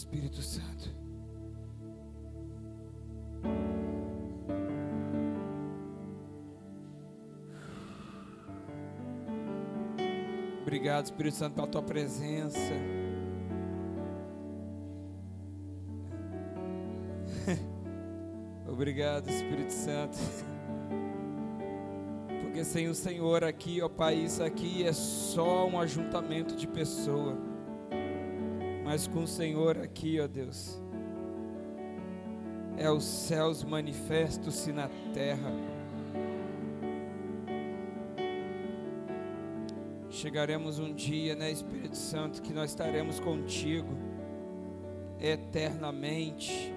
Espírito Santo. Obrigado, Espírito Santo, pela tua presença. Obrigado, Espírito Santo. Porque sem o Senhor aqui, ó Pai, isso aqui é só um ajuntamento de pessoa. Mas com o Senhor aqui, ó Deus, é os céus manifestos-se na terra. Chegaremos um dia, né, Espírito Santo, que nós estaremos contigo eternamente,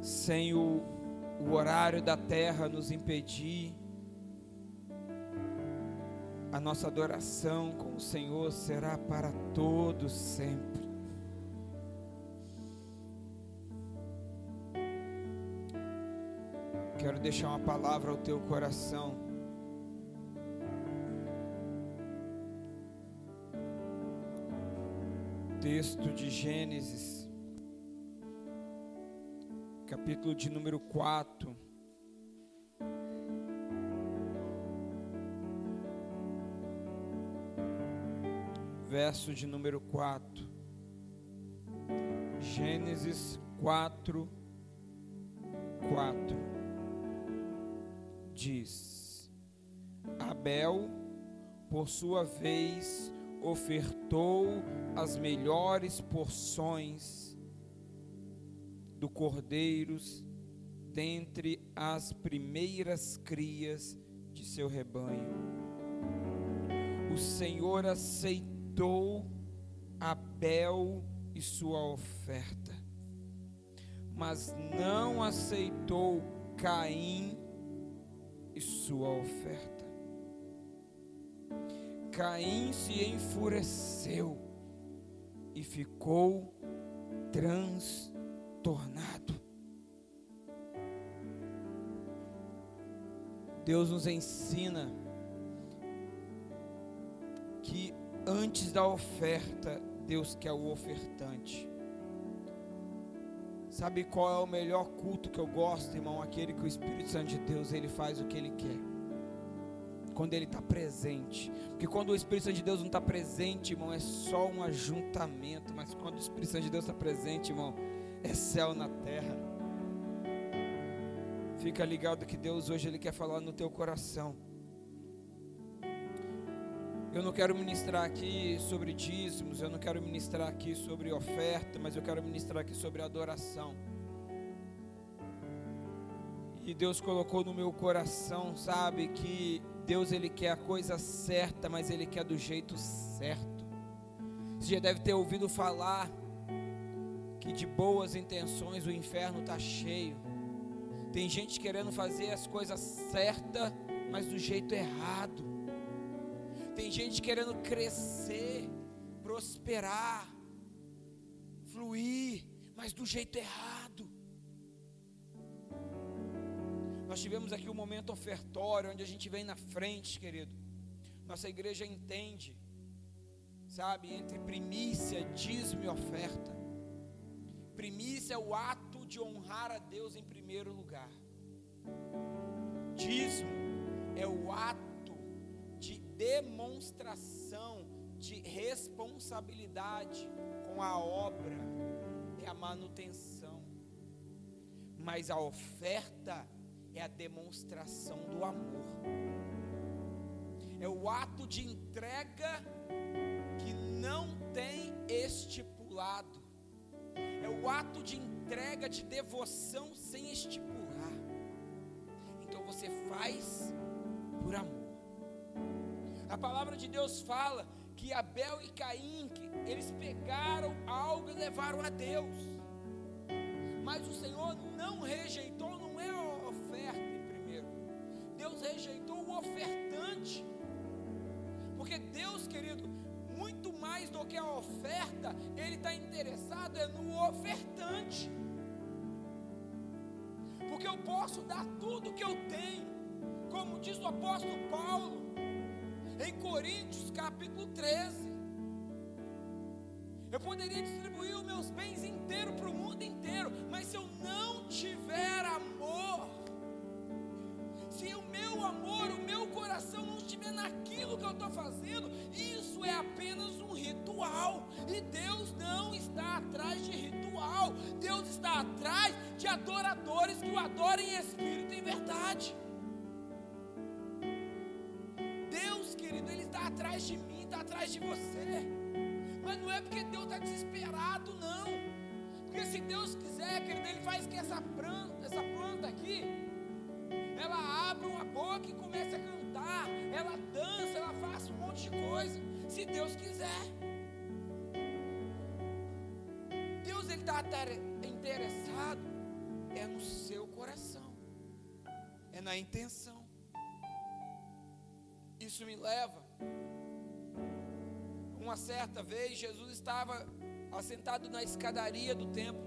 sem o, o horário da terra nos impedir. A nossa adoração com o Senhor será para todos sempre. Quero deixar uma palavra ao teu coração. texto de Gênesis, capítulo de número 4. Verso de número 4. Gênesis 4, 4. Diz: Abel, por sua vez, ofertou as melhores porções do cordeiros dentre as primeiras crias de seu rebanho. O Senhor aceitou Abel e sua oferta, mas não aceitou Caim e sua oferta. Caim se enfureceu e ficou transtornado. Deus nos ensina antes da oferta, Deus quer o ofertante. Sabe qual é o melhor culto que eu gosto, irmão? Aquele que o Espírito Santo de Deus ele faz o que ele quer quando Ele está presente. Porque quando o Espírito Santo de Deus não está presente, irmão, é só um ajuntamento. Mas quando o Espírito Santo de Deus está presente, irmão, é céu na terra. Fica ligado que Deus hoje Ele quer falar no teu coração. Eu não quero ministrar aqui sobre dízimos, eu não quero ministrar aqui sobre oferta, mas eu quero ministrar aqui sobre adoração. E Deus colocou no meu coração, sabe, que Deus ele quer a coisa certa, mas ele quer do jeito certo. Você já deve ter ouvido falar que de boas intenções o inferno está cheio. Tem gente querendo fazer as coisas certas, mas do jeito errado. Tem gente querendo crescer, prosperar, fluir, mas do jeito errado. Nós tivemos aqui um momento ofertório, onde a gente vem na frente, querido. Nossa igreja entende, sabe, entre primícia, dízimo e oferta. Primícia é o ato de honrar a Deus em primeiro lugar. Dízimo é o ato demonstração de responsabilidade com a obra, é a manutenção. Mas a oferta é a demonstração do amor, é o ato de entrega que não tem estipulado, é o ato de entrega de devoção sem estipular. Então você faz por amor. A palavra de Deus fala que Abel e Caim, eles pegaram algo e levaram a Deus. Mas o Senhor não rejeitou, não é Deus rejeitou o ofertante. Porque Deus, querido, muito mais do que a oferta, Ele está interessado é no ofertante. Porque eu posso dar tudo que eu tenho, como diz o apóstolo Paulo, em Coríntios capítulo 13. Eu poderia distribuir os meus bens inteiros para o mundo inteiro, mas se eu não tiver amor, se o meu amor, o meu coração não estiver naquilo que eu estou fazendo, isso é apenas um ritual. E Deus não está atrás de ritual, Deus está atrás de adoradores que o adorem em espírito e em verdade. Atrás de mim, está atrás de você. Mas não é porque Deus está desesperado, não. Porque se Deus quiser, querido, Ele faz que essa planta, essa planta aqui, ela abra uma boca e comece a cantar, ela dança, ela faça um monte de coisa. Se Deus quiser. Deus ele está interessado é no seu coração, é na intenção. Isso me leva. Uma certa vez, Jesus estava assentado na escadaria do templo.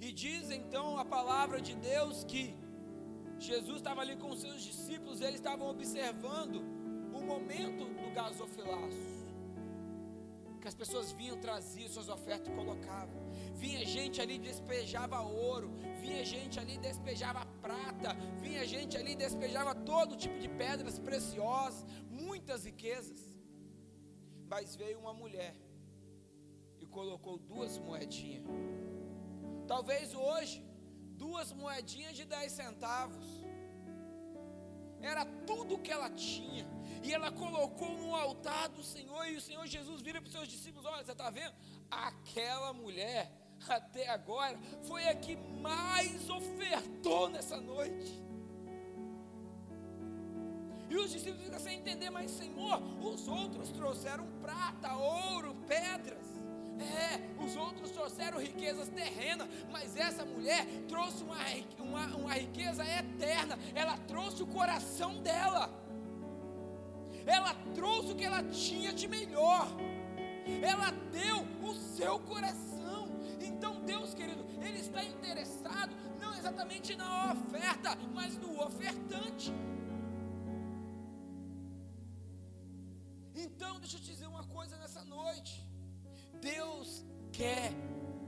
E diz então a palavra de Deus que Jesus estava ali com seus discípulos, eles estavam observando o momento do gasofilaço. Que as pessoas vinham, traziam suas ofertas e colocavam. Vinha gente ali despejava ouro, vinha gente ali despejava prata, vinha gente ali despejava todo tipo de pedras preciosas, muitas riquezas. Mas veio uma mulher e colocou duas moedinhas. Talvez hoje duas moedinhas de 10 centavos. Era tudo que ela tinha. E ela colocou no altar do Senhor. E o Senhor Jesus vira para os seus discípulos: Olha, você está vendo? Aquela mulher, até agora, foi a que mais ofertou nessa noite. E os discípulos ficam sem entender, mas Senhor, os outros trouxeram prata, ouro, pedras. É, os outros trouxeram riquezas terrenas, mas essa mulher trouxe uma, uma, uma riqueza eterna. Ela trouxe o coração dela, ela trouxe o que ela tinha de melhor, ela deu o seu coração. Exatamente na oferta, mas no ofertante. Então, deixa eu te dizer uma coisa nessa noite. Deus quer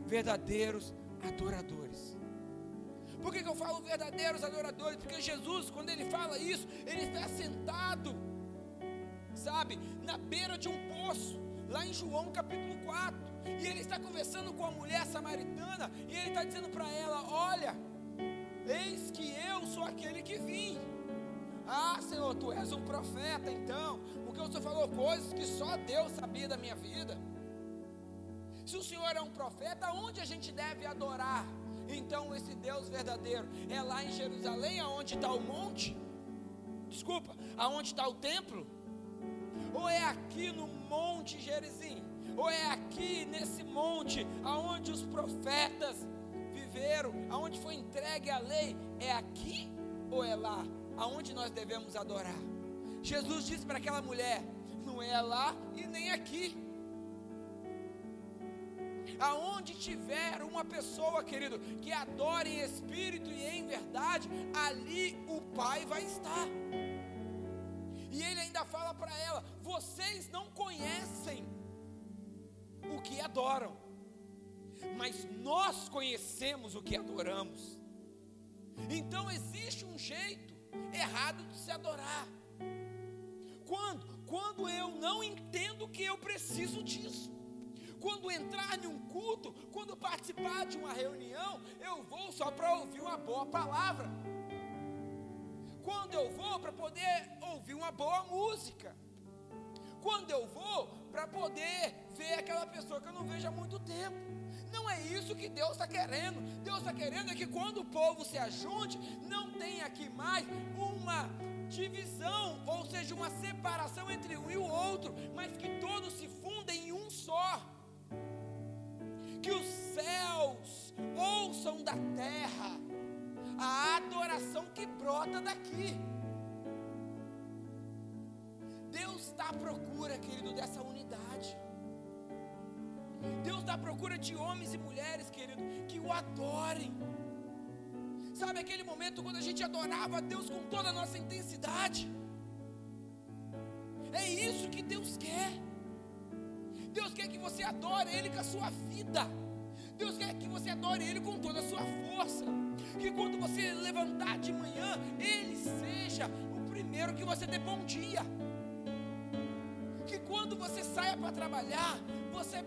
verdadeiros adoradores. Por que, que eu falo verdadeiros adoradores? Porque Jesus, quando ele fala isso, ele está sentado, sabe, na beira de um poço, lá em João capítulo 4. E ele está conversando com a mulher samaritana, e ele está dizendo para ela: Olha, eis que eu sou aquele que vim. Ah, Senhor, tu és um profeta então, porque o Senhor falou coisas que só Deus sabia da minha vida. Se o Senhor é um profeta, onde a gente deve adorar? Então, esse Deus verdadeiro é lá em Jerusalém, aonde está o monte? Desculpa, aonde está o templo? Ou é aqui no Monte Gerizim? Ou é aqui nesse monte aonde os profetas viveram, aonde foi entregue a lei? É aqui ou é lá? Aonde nós devemos adorar? Jesus disse para aquela mulher: não é lá e nem aqui. Aonde tiver uma pessoa, querido, que adore em espírito e em verdade, ali o Pai vai estar. E ele ainda fala para ela: vocês não conhecem o que adoram, mas nós conhecemos o que adoramos. Então existe um jeito errado de se adorar. Quando? Quando eu não entendo que eu preciso disso quando entrar em um culto, quando participar de uma reunião, eu vou só para ouvir uma boa palavra. Quando eu vou para poder ouvir uma boa música. Quando eu vou para poder ver aquela pessoa que eu não vejo há muito tempo. Não é isso que Deus está querendo. Deus está querendo é que quando o povo se ajunte, não tenha aqui mais uma divisão, ou seja, uma separação entre um e o outro, mas que todos se fundem em um só que os céus ouçam da terra a adoração que brota daqui. Deus está à procura, querido, dessa unidade. Deus está à procura de homens e mulheres, querido, que o adorem. Sabe aquele momento quando a gente adorava a Deus com toda a nossa intensidade? É isso que Deus quer. Deus quer que você adore Ele com a sua vida. Deus quer que você adore Ele com toda a sua força. Que quando você levantar de manhã, Ele seja o primeiro que você dê bom dia. Que quando você saia para trabalhar, você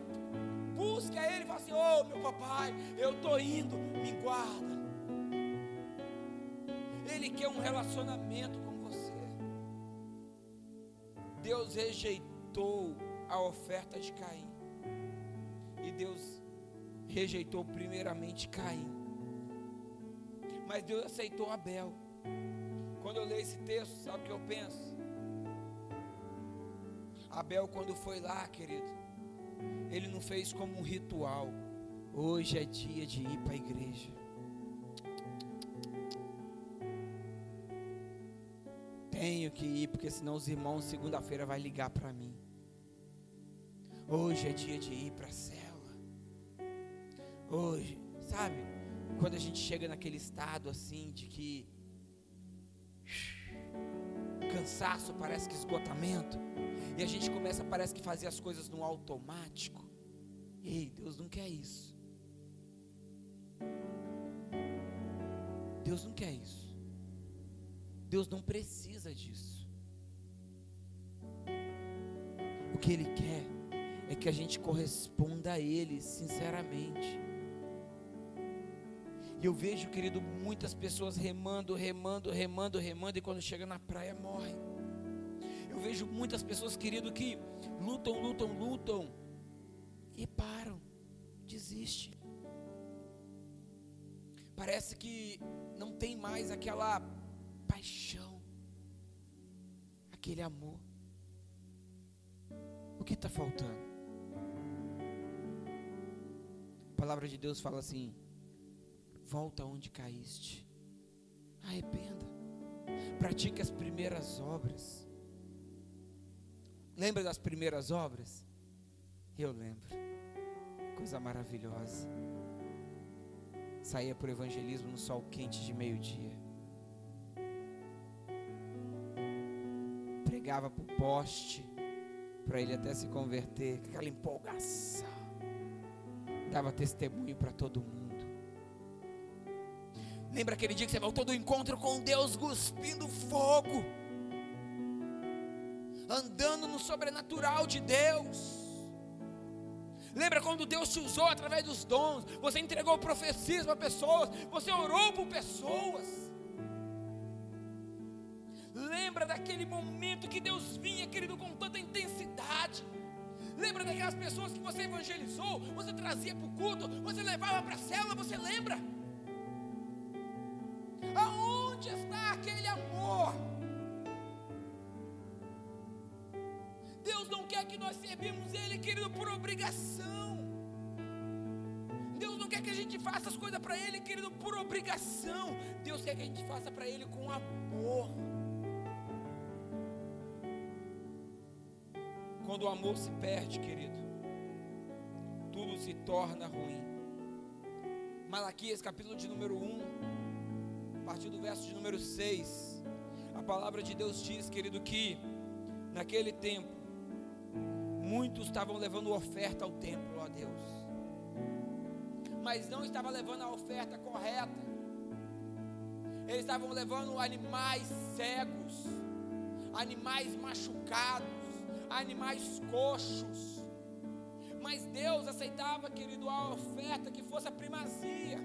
busque a Ele e fale assim: Ô oh, meu papai, eu estou indo, me guarda. Ele quer um relacionamento com você. Deus rejeitou a oferta de Caim. E Deus rejeitou primeiramente Caim. Mas Deus aceitou Abel. Quando eu leio esse texto, sabe o que eu penso? Abel, quando foi lá, querido, ele não fez como um ritual. Hoje é dia de ir para a igreja. Tenho que ir, porque senão os irmãos segunda-feira vai ligar para mim. Hoje é dia de ir para a cela. Hoje, sabe? Quando a gente chega naquele estado assim de que cansaço, parece que esgotamento, e a gente começa, parece que fazer as coisas no automático. Ei, Deus não quer isso. Deus não quer isso. Deus não precisa disso. O que Ele quer é que a gente corresponda a Ele sinceramente. E eu vejo, querido, muitas pessoas remando, remando, remando, remando, e quando chega na praia morrem. Eu vejo muitas pessoas, querido, que lutam, lutam, lutam e param, desistem. Parece que não tem mais aquela paixão, aquele amor. O que está faltando? palavra de Deus fala assim: volta onde caíste, arrependa, pratique as primeiras obras. Lembra das primeiras obras? Eu lembro, coisa maravilhosa. Saía por evangelismo no sol quente de meio-dia. Pregava para o poste, para ele até se converter, aquela empolgação dava testemunho para todo mundo. Lembra aquele dia que você voltou do encontro com Deus cuspindo fogo, andando no sobrenatural de Deus. Lembra quando Deus te usou através dos dons? Você entregou profecias para pessoas, você orou por pessoas. Lembra daquele momento que Deus vinha, querido, com tanta intensidade. Lembra daquelas pessoas que você evangelizou, você trazia para o culto, você levava para a cela, você lembra? Quer que a gente faça as coisas para Ele, querido, por obrigação. Deus quer que a gente faça para Ele com amor. Quando o amor se perde, querido, tudo se torna ruim. Malaquias, capítulo de número 1, a partir do verso de número 6, a palavra de Deus diz, querido, que naquele tempo, muitos estavam levando oferta ao templo, ó Deus, mas não estavam levando a oferta correta, eles estavam levando animais cegos, animais machucados, animais coxos. Mas Deus aceitava, querido, a oferta que fosse a primazia.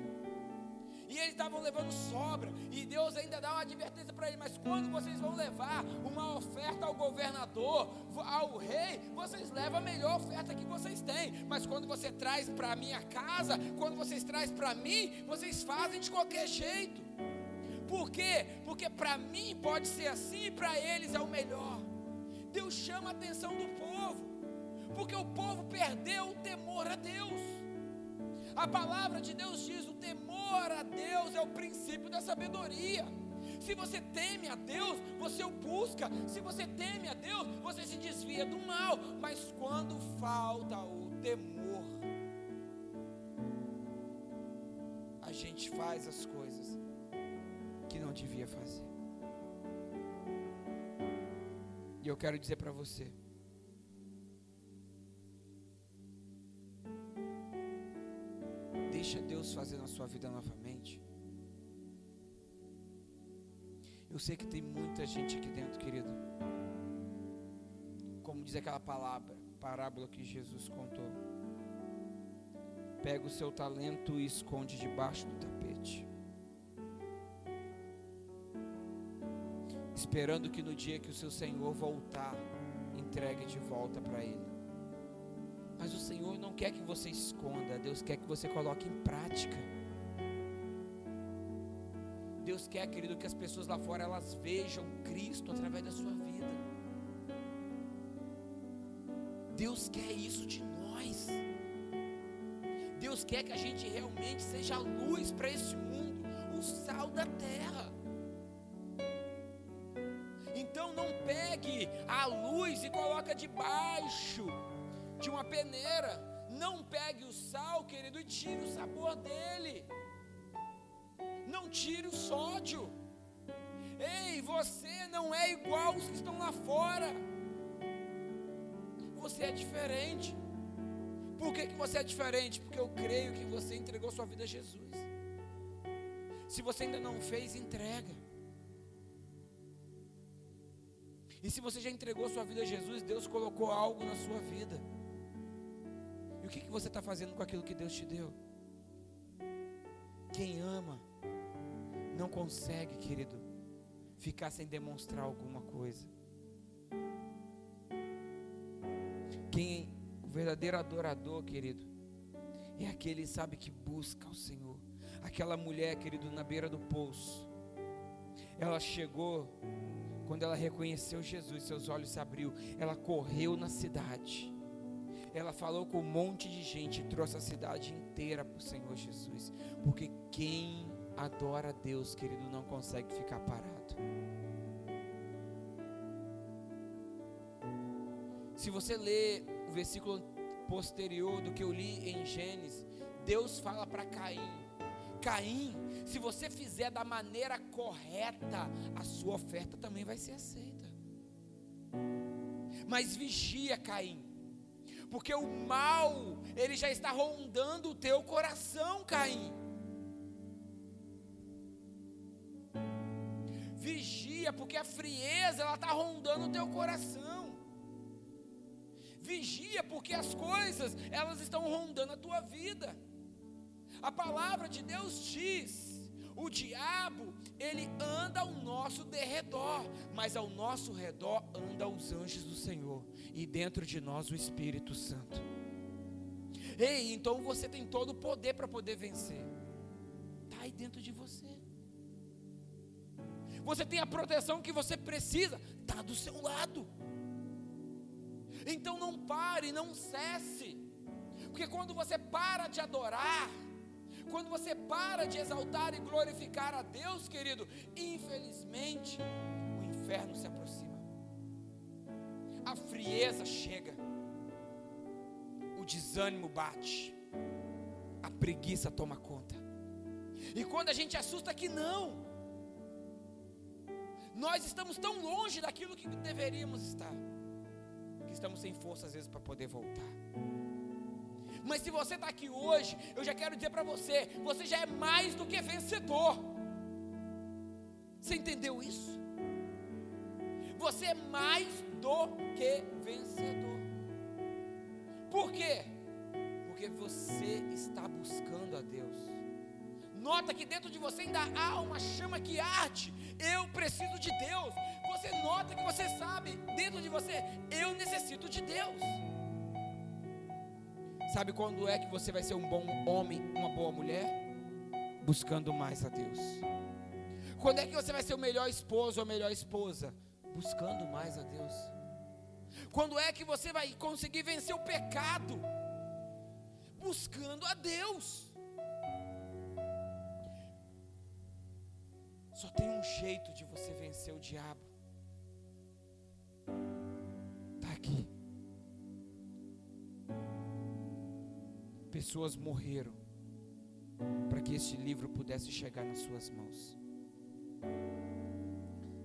E eles estavam levando sobra. E Deus ainda dá uma advertência para eles. Mas quando vocês vão levar uma oferta ao governador, ao rei, vocês levam a melhor oferta que vocês têm. Mas quando você traz para a minha casa, quando vocês trazem para mim, vocês fazem de qualquer jeito. Por quê? Porque para mim pode ser assim e para eles é o melhor. Deus chama a atenção do povo, porque o povo perdeu o temor a Deus. A palavra de Deus diz: o temor a Deus é o princípio da sabedoria. Se você teme a Deus, você o busca. Se você teme a Deus, você se desvia do mal. Mas quando falta o temor, a gente faz as coisas que não devia fazer. E eu quero dizer para você: Deixa Deus fazer na sua vida novamente. Eu sei que tem muita gente aqui dentro, querido. Como diz aquela palavra, parábola que Jesus contou. Pega o seu talento e esconde debaixo do tapete. Esperando que no dia que o seu Senhor voltar, entregue de volta para Ele. Mas o Senhor não quer que você esconda, Deus quer que você coloque em prática. Deus quer, querido, que as pessoas lá fora elas vejam Cristo através da sua vida. Deus quer isso de nós. Deus quer que a gente realmente seja luz para esse mundo, o sal da terra. Então não pegue a luz e coloca debaixo de uma peneira. Não pegue o sal, querido, e tire o sabor dele não tire o sódio. Ei, você não é igual os que estão lá fora. Você é diferente. Por que, que você é diferente? Porque eu creio que você entregou sua vida a Jesus. Se você ainda não fez, entrega. E se você já entregou sua vida a Jesus, Deus colocou algo na sua vida. E o que, que você está fazendo com aquilo que Deus te deu? Quem ama, não consegue, querido, ficar sem demonstrar alguma coisa. Quem o verdadeiro adorador, querido, é aquele sabe que busca o Senhor. Aquela mulher, querido, na beira do poço. Ela chegou quando ela reconheceu Jesus, seus olhos se abriu, ela correu na cidade. Ela falou com um monte de gente, trouxe a cidade inteira para o Senhor Jesus, porque quem adora a Deus, querido, não consegue ficar parado. Se você ler o versículo posterior do que eu li em Gênesis, Deus fala para Caim: Caim, se você fizer da maneira correta, a sua oferta também vai ser aceita. Mas vigia, Caim, porque o mal, ele já está rondando o teu coração, Caim. Vigia, porque a frieza ela está rondando o teu coração. Vigia, porque as coisas elas estão rondando a tua vida. A palavra de Deus diz: o diabo ele anda ao nosso derredor, mas ao nosso redor anda os anjos do Senhor e dentro de nós o Espírito Santo. Ei, então você tem todo o poder para poder vencer. Está aí dentro de você você tem a proteção que você precisa, está do seu lado. Então não pare, não cesse, porque quando você para de adorar, quando você para de exaltar e glorificar a Deus, querido, infelizmente o inferno se aproxima, a frieza chega, o desânimo bate, a preguiça toma conta, e quando a gente assusta que não, nós estamos tão longe daquilo que deveríamos estar, que estamos sem força às vezes para poder voltar. Mas se você está aqui hoje, eu já quero dizer para você: você já é mais do que vencedor. Você entendeu isso? Você é mais do que vencedor. Por quê? Porque você está buscando a Deus. Nota que dentro de você ainda há uma chama que arde. Eu preciso de Deus. Você nota que você sabe dentro de você, eu necessito de Deus. Sabe quando é que você vai ser um bom homem, uma boa mulher? Buscando mais a Deus. Quando é que você vai ser o melhor esposo ou a melhor esposa? Buscando mais a Deus. Quando é que você vai conseguir vencer o pecado? Buscando a Deus. Só tem um jeito de você vencer o diabo. Pessoas morreram para que este livro pudesse chegar nas suas mãos.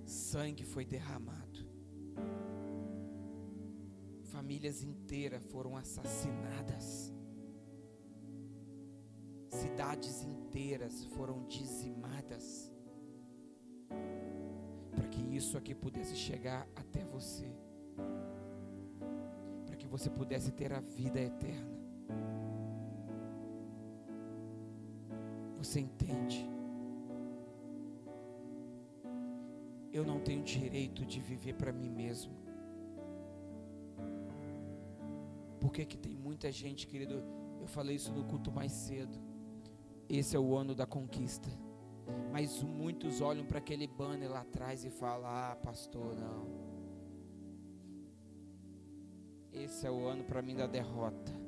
Sangue foi derramado. Famílias inteiras foram assassinadas. cidades inteiras foram dizimadas para que isso aqui pudesse chegar até você, para que você pudesse ter a vida eterna. Você entende? Eu não tenho direito de viver para mim mesmo. Por que, que tem muita gente, querido? Eu falei isso no culto mais cedo. Esse é o ano da conquista. Mas muitos olham para aquele banner lá atrás e falam: Ah, pastor, não. Esse é o ano para mim da derrota.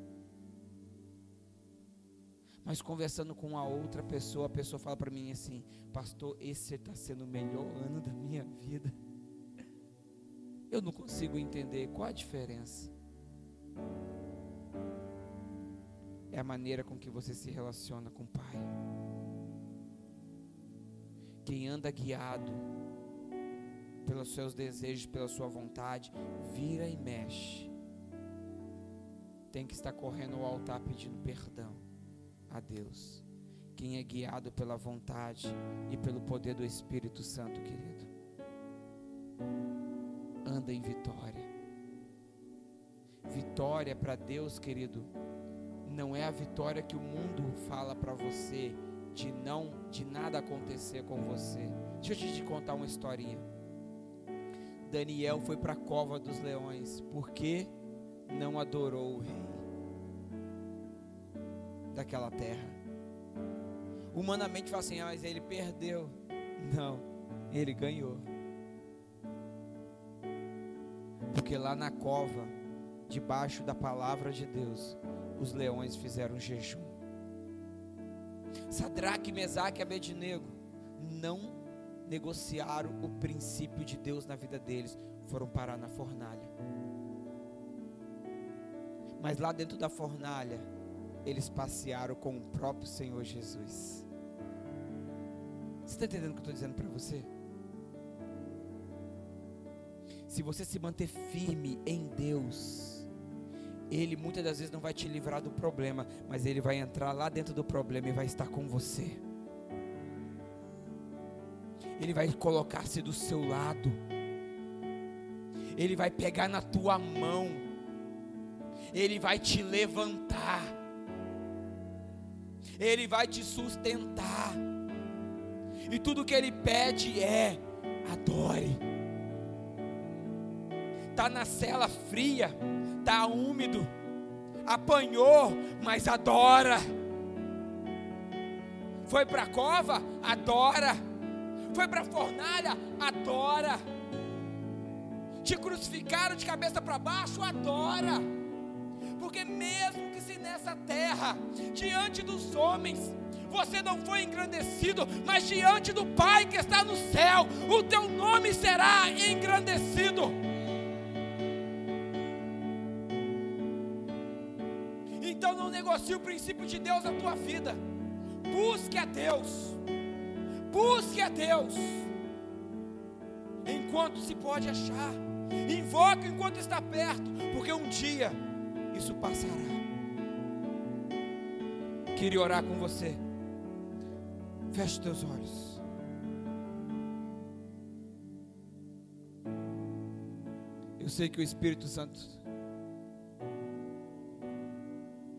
Mas conversando com a outra pessoa, a pessoa fala para mim assim: Pastor, esse está sendo o melhor ano da minha vida. Eu não consigo entender qual a diferença. É a maneira com que você se relaciona com o Pai. Quem anda guiado pelos seus desejos, pela sua vontade, vira e mexe. Tem que estar correndo ao altar pedindo perdão a Deus. Quem é guiado pela vontade e pelo poder do Espírito Santo, querido, anda em vitória. Vitória para Deus, querido, não é a vitória que o mundo fala para você de não de nada acontecer com você. Deixa eu te contar uma historinha. Daniel foi para a cova dos leões porque não adorou o rei daquela terra. Humanamente fala assim, ah, mas ele perdeu. Não, ele ganhou. Porque lá na cova, debaixo da palavra de Deus, os leões fizeram jejum. Sadraque, Mesaque e Abednego não negociaram o princípio de Deus na vida deles, foram parar na fornalha. Mas lá dentro da fornalha, eles passearam com o próprio Senhor Jesus. Você está entendendo o que eu estou dizendo para você? Se você se manter firme em Deus, Ele muitas das vezes não vai te livrar do problema, mas Ele vai entrar lá dentro do problema e vai estar com você. Ele vai colocar-se do seu lado. Ele vai pegar na tua mão. Ele vai te levantar. Ele vai te sustentar. E tudo que Ele pede é: adore. Tá na cela fria, tá úmido, apanhou, mas adora. Foi para a cova, adora. Foi para a fornalha, adora. Te crucificaram de cabeça para baixo, adora. Porque mesmo que se nessa terra, diante dos homens, você não foi engrandecido, mas diante do Pai que está no céu, o teu nome será engrandecido. Então não negocie o princípio de Deus na tua vida. Busque a Deus. Busque a Deus. Enquanto se pode achar. Invoque enquanto está perto, porque um dia isso passará. Queria orar com você. Feche teus olhos. Eu sei que o Espírito Santo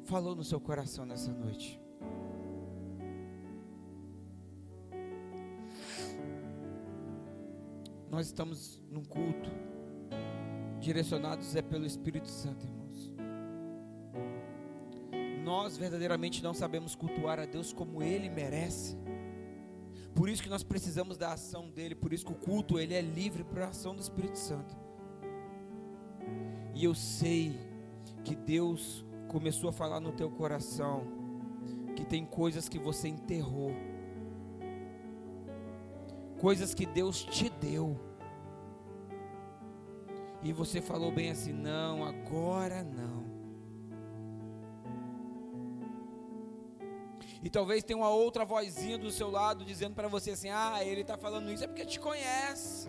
falou no seu coração nessa noite. Nós estamos num culto direcionados é pelo Espírito Santo, irmãos. Nós verdadeiramente não sabemos cultuar a Deus como Ele merece. Por isso que nós precisamos da ação dele, por isso que o culto ele é livre para a ação do Espírito Santo. E eu sei que Deus começou a falar no teu coração que tem coisas que você enterrou. Coisas que Deus te deu. E você falou bem assim: "Não, agora não". E talvez tenha uma outra vozinha do seu lado dizendo para você assim: ah, ele está falando isso é porque te conhece.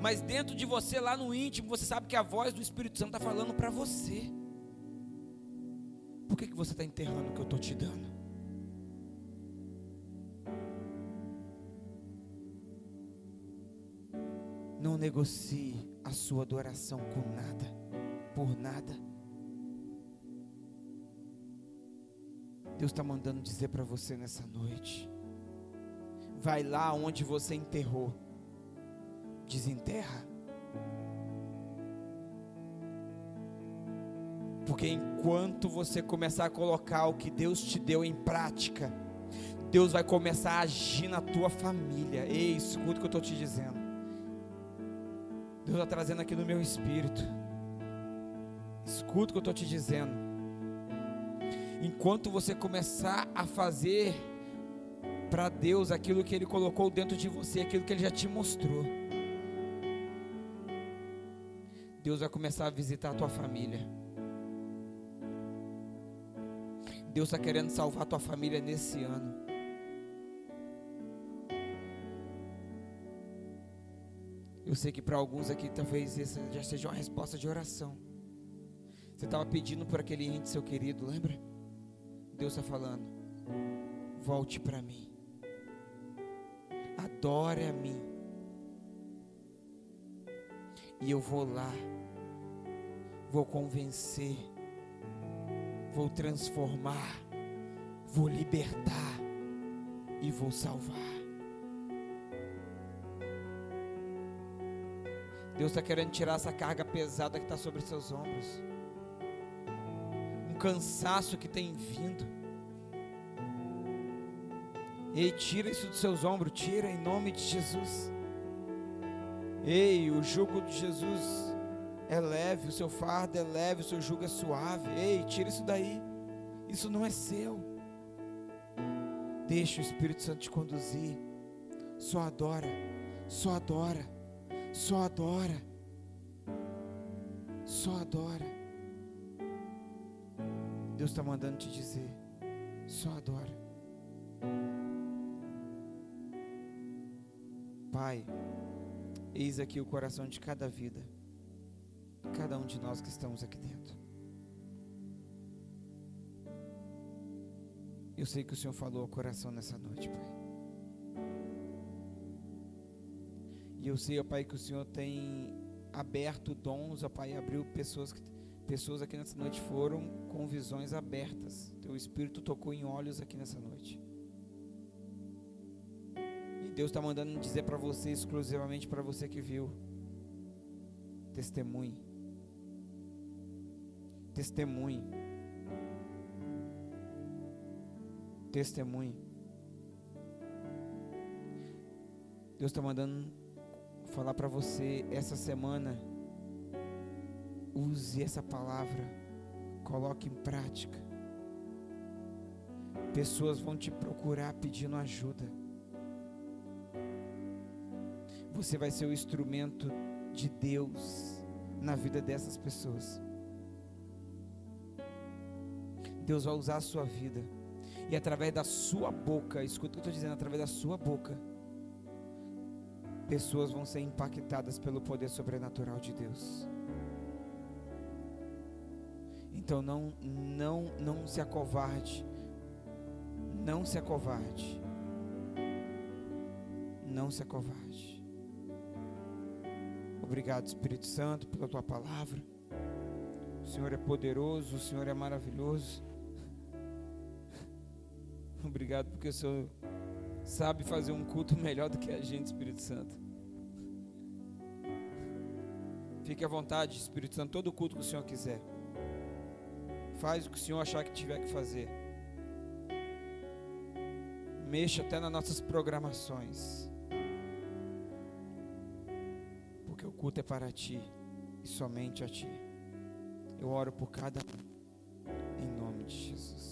Mas dentro de você, lá no íntimo, você sabe que a voz do Espírito Santo está falando para você. Por que, que você está enterrando o que eu estou te dando? Não negocie a sua adoração com nada, por nada. Deus está mandando dizer para você nessa noite: vai lá onde você enterrou, desenterra. Porque enquanto você começar a colocar o que Deus te deu em prática, Deus vai começar a agir na tua família. Ei, escuta o que eu estou te dizendo. Deus está trazendo aqui no meu espírito. Escuta o que eu estou te dizendo. Enquanto você começar a fazer para Deus aquilo que Ele colocou dentro de você, aquilo que Ele já te mostrou, Deus vai começar a visitar a tua família. Deus está querendo salvar a tua família nesse ano. Eu sei que para alguns aqui talvez essa já seja uma resposta de oração. Você estava pedindo por aquele ente, seu querido, lembra? Deus está falando: volte para mim, adore a mim, e eu vou lá, vou convencer, vou transformar, vou libertar e vou salvar. Deus está querendo tirar essa carga pesada que está sobre seus ombros. Cansaço que tem vindo. Ei, tira isso dos seus ombros, tira em nome de Jesus. Ei, o jugo de Jesus é leve, o seu fardo é leve, o seu jugo é suave. Ei, tira isso daí. Isso não é seu. Deixa o Espírito Santo te conduzir. Só adora, só adora. Só adora. Só adora. Deus está mandando te dizer: só adora. Pai, eis aqui o coração de cada vida, cada um de nós que estamos aqui dentro. Eu sei que o Senhor falou ao coração nessa noite, Pai. E eu sei, ó Pai, que o Senhor tem aberto dons, ó Pai, abriu pessoas que pessoas aqui nessa noite foram com visões abertas. Teu Espírito tocou em olhos aqui nessa noite. E Deus está mandando dizer para você, exclusivamente para você que viu. Testemunhe. Testemunhe. Testemunhe. Deus está mandando falar para você essa semana. Use essa palavra, coloque em prática. Pessoas vão te procurar pedindo ajuda. Você vai ser o instrumento de Deus na vida dessas pessoas. Deus vai usar a sua vida. E através da sua boca, escuta o que eu estou dizendo, através da sua boca, pessoas vão ser impactadas pelo poder sobrenatural de Deus. Então não não não se acovarde. Não se acovarde. Não se acovarde. Obrigado, Espírito Santo, pela tua palavra. O Senhor é poderoso, o Senhor é maravilhoso. Obrigado porque o Senhor sabe fazer um culto melhor do que a gente, Espírito Santo. Fique à vontade, Espírito Santo, todo culto que o Senhor quiser. Faz o que o Senhor achar que tiver que fazer. Mexa até nas nossas programações. Porque o culto é para ti e somente a ti. Eu oro por cada um. Em nome de Jesus.